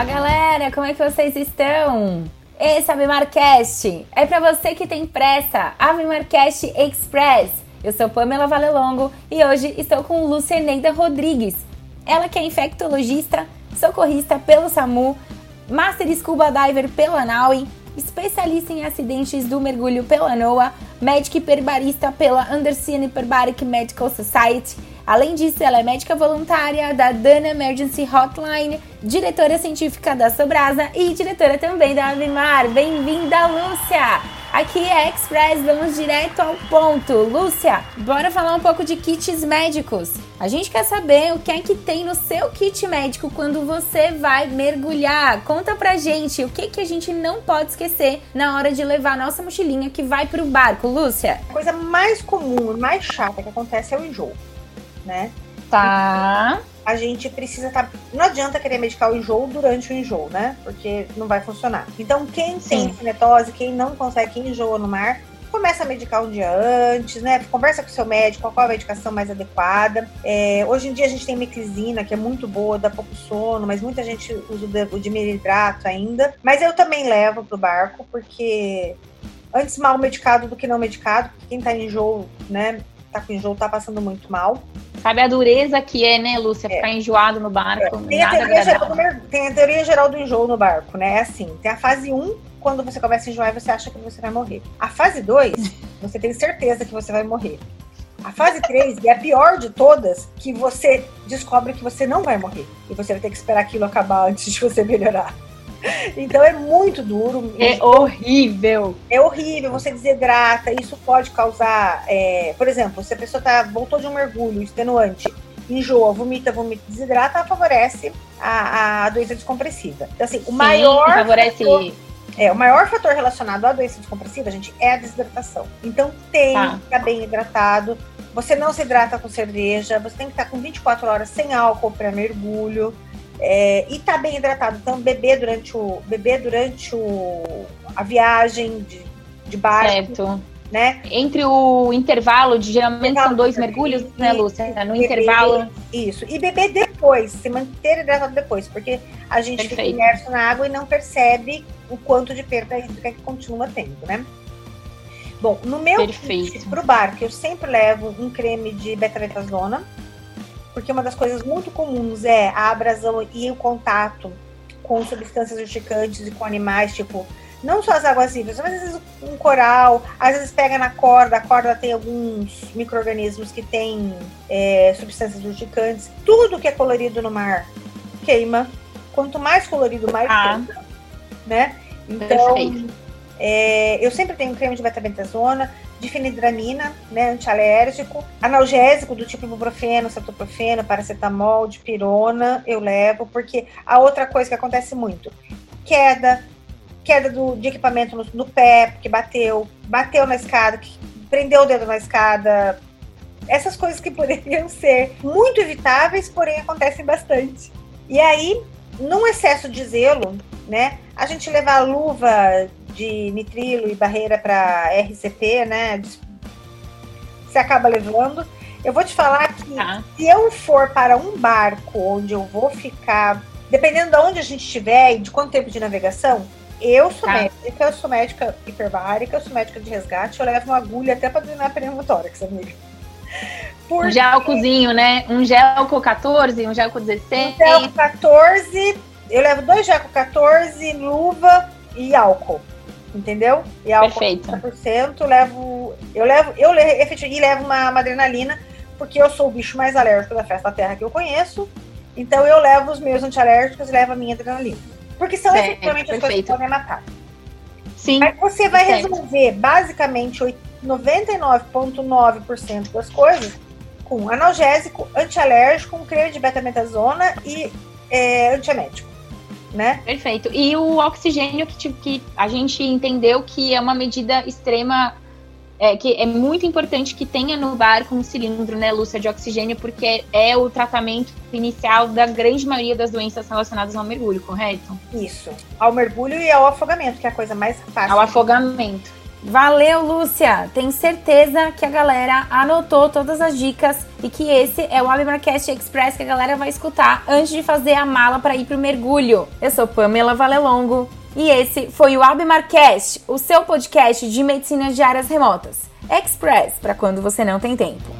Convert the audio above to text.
Fala galera, como é que vocês estão? Esse Avimarcast é para você que tem pressa, Avimarcast Express. Eu sou Pamela Valelongo e hoje estou com Lúcia Neida Rodrigues. Ela que é infectologista, socorrista pelo SAMU, Master Scuba Diver pela NAUI, especialista em acidentes do mergulho pela NOAA, médica hiperbarista pela Undersea Hyperbaric Medical Society. Além disso, ela é médica voluntária da Dana Emergency Hotline, diretora científica da Sobrasa e diretora também da Avimar. Bem-vinda, Lúcia! Aqui é Express, vamos direto ao ponto. Lúcia, bora falar um pouco de kits médicos. A gente quer saber o que é que tem no seu kit médico quando você vai mergulhar. Conta pra gente o que, que a gente não pode esquecer na hora de levar a nossa mochilinha que vai pro barco, Lúcia. A coisa mais comum mais chata que acontece é o enjoo, né? Tá a gente precisa estar. Tá... Não adianta querer medicar o enjoo durante o enjoo, né? Porque não vai funcionar. Então, quem tem cinetose, quem não consegue, quem enjoa no mar, começa a medicar um dia antes, né? Conversa com o seu médico qual a medicação mais adequada. É, hoje em dia a gente tem meclizina, que é muito boa, dá pouco sono, mas muita gente usa o de dimidrato ainda. Mas eu também levo pro barco, porque antes mal medicado do que não medicado, porque quem tá em enjoo, né? Tá com enjoo, tá passando muito mal. Sabe a dureza que é, né, Lúcia? É. Ficar enjoado no barco. É. Tem, a do, tem, a teoria geral do enjoo no barco, né? É assim: tem a fase 1, quando você começa a enjoar e você acha que você vai morrer. A fase 2, você tem certeza que você vai morrer. A fase 3 é a pior de todas, que você descobre que você não vai morrer. E você vai ter que esperar aquilo acabar antes de você melhorar. Então é muito duro. É horrível. É horrível, você desidrata, isso pode causar, é, por exemplo, se a pessoa tá, voltou de um mergulho extenuante, enjoa, vomita, vomita, desidrata, favorece a, a doença descompressiva. Então, assim, o Sim, maior. Favorece. Fator, é, o maior fator relacionado à doença descompressiva, gente, é a desidratação. Então tem tá. que estar bem hidratado. Você não se hidrata com cerveja, você tem que estar com 24 horas sem álcool para mergulho. É, e tá bem hidratado. Então, beber durante o beber durante o, a viagem de, de barco. Certo. Né? Entre o intervalo, de geralmente intervalo, são dois mergulhos, né, e, né, Lúcia? No beber, intervalo. Isso. E beber depois, se manter hidratado depois, porque a gente Perfeito. fica imerso na água e não percebe o quanto de perda hídrica que continua tendo, né? Bom, no meu para o barco, eu sempre levo um creme de betabetasona, porque uma das coisas muito comuns é a abrasão e o contato com substâncias urticantes e com animais, tipo, não só as águas vivas, mas às vezes um coral, às vezes pega na corda, a corda tem alguns micro-organismos que têm é, substâncias urticantes. Tudo que é colorido no mar queima. Quanto mais colorido, mais ah. queima. Né? Então, é, eu sempre tenho creme de betabentasona, difenidramina, né, antialérgico, analgésico do tipo ibuprofeno, cetoprofeno, paracetamol, dipirona, eu levo, porque a outra coisa que acontece muito, queda, queda do, de equipamento no, no pé, porque bateu, bateu na escada, prendeu o dedo na escada, essas coisas que poderiam ser muito evitáveis, porém acontecem bastante. E aí, num excesso de zelo, né, a gente levar luva de nitrilo e barreira para RCP, né? Você acaba levando. Eu vou te falar que tá. se eu for para um barco onde eu vou ficar, dependendo de onde a gente estiver e de quanto tempo de navegação, eu sou tá. médica, eu sou médica hiperbárica, eu sou médica de resgate, eu levo uma agulha até para drenar pneumotórax, amiga. Porque... Um gelcozinho, né? Um gelco 14, um gelco 16. Um gelco 14, eu levo dois gelco 14, luva e álcool entendeu? E álcool Perfeito. 30%, levo, eu levo, eu efetivamente e levo uma, uma adrenalina, porque eu sou o bicho mais alérgico da festa da terra que eu conheço. Então eu levo os meus antialérgicos e levo a minha adrenalina. Porque são é, efetivamente as coisas que podem matar. Sim. Mas você vai certo. resolver basicamente 99,9% das coisas com analgésico, antialérgico, um creme de betametasona e é, antiemético né? Perfeito. E o oxigênio que, que a gente entendeu que é uma medida extrema é, que é muito importante que tenha no barco um cilindro, né, Lúcia, de oxigênio, porque é o tratamento inicial da grande maioria das doenças relacionadas ao mergulho, correto? Isso. Ao mergulho e ao afogamento, que é a coisa mais fácil. Ao afogamento. Valeu, Lúcia! Tenho certeza que a galera anotou todas as dicas e que esse é o Abimarcast Express que a galera vai escutar antes de fazer a mala para ir pro mergulho. Eu sou Pamela Valelongo e esse foi o Abimarcast, o seu podcast de medicinas de áreas remotas. Express para quando você não tem tempo.